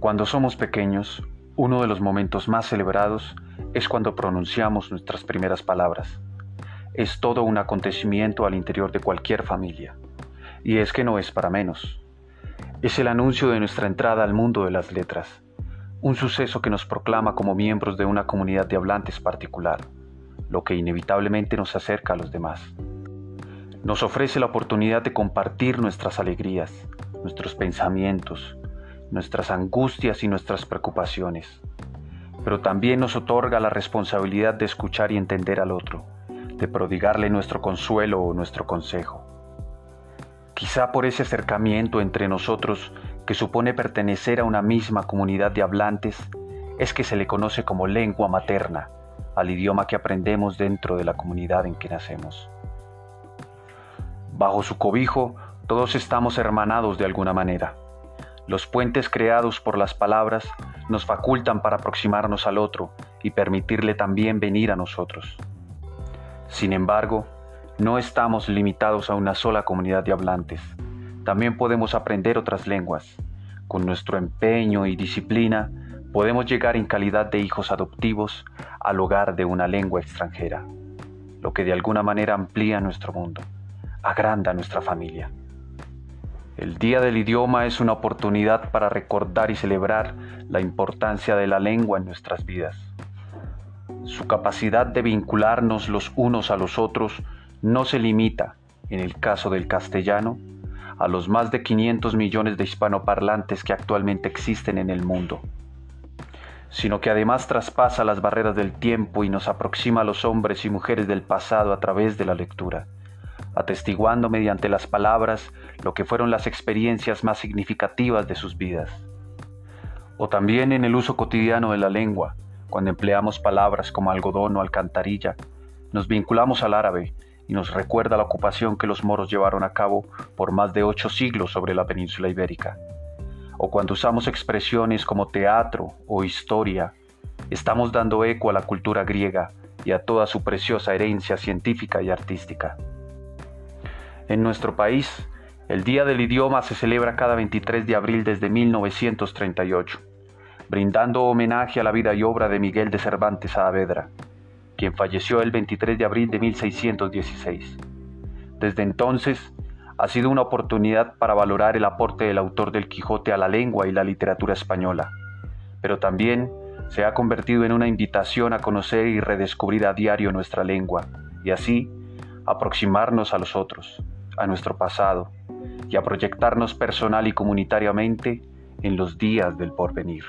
Cuando somos pequeños, uno de los momentos más celebrados es cuando pronunciamos nuestras primeras palabras. Es todo un acontecimiento al interior de cualquier familia. Y es que no es para menos. Es el anuncio de nuestra entrada al mundo de las letras, un suceso que nos proclama como miembros de una comunidad de hablantes particular, lo que inevitablemente nos acerca a los demás. Nos ofrece la oportunidad de compartir nuestras alegrías, nuestros pensamientos, nuestras angustias y nuestras preocupaciones, pero también nos otorga la responsabilidad de escuchar y entender al otro, de prodigarle nuestro consuelo o nuestro consejo. Quizá por ese acercamiento entre nosotros que supone pertenecer a una misma comunidad de hablantes, es que se le conoce como lengua materna al idioma que aprendemos dentro de la comunidad en que nacemos. Bajo su cobijo, todos estamos hermanados de alguna manera. Los puentes creados por las palabras nos facultan para aproximarnos al otro y permitirle también venir a nosotros. Sin embargo, no estamos limitados a una sola comunidad de hablantes. También podemos aprender otras lenguas. Con nuestro empeño y disciplina podemos llegar en calidad de hijos adoptivos al hogar de una lengua extranjera, lo que de alguna manera amplía nuestro mundo, agranda nuestra familia. El Día del Idioma es una oportunidad para recordar y celebrar la importancia de la lengua en nuestras vidas. Su capacidad de vincularnos los unos a los otros no se limita, en el caso del castellano, a los más de 500 millones de hispanoparlantes que actualmente existen en el mundo, sino que además traspasa las barreras del tiempo y nos aproxima a los hombres y mujeres del pasado a través de la lectura atestiguando mediante las palabras lo que fueron las experiencias más significativas de sus vidas. O también en el uso cotidiano de la lengua, cuando empleamos palabras como algodón o alcantarilla, nos vinculamos al árabe y nos recuerda la ocupación que los moros llevaron a cabo por más de ocho siglos sobre la península ibérica. O cuando usamos expresiones como teatro o historia, estamos dando eco a la cultura griega y a toda su preciosa herencia científica y artística. En nuestro país, el Día del Idioma se celebra cada 23 de abril desde 1938, brindando homenaje a la vida y obra de Miguel de Cervantes Saavedra, quien falleció el 23 de abril de 1616. Desde entonces, ha sido una oportunidad para valorar el aporte del autor del Quijote a la lengua y la literatura española, pero también se ha convertido en una invitación a conocer y redescubrir a diario nuestra lengua, y así aproximarnos a los otros a nuestro pasado y a proyectarnos personal y comunitariamente en los días del porvenir.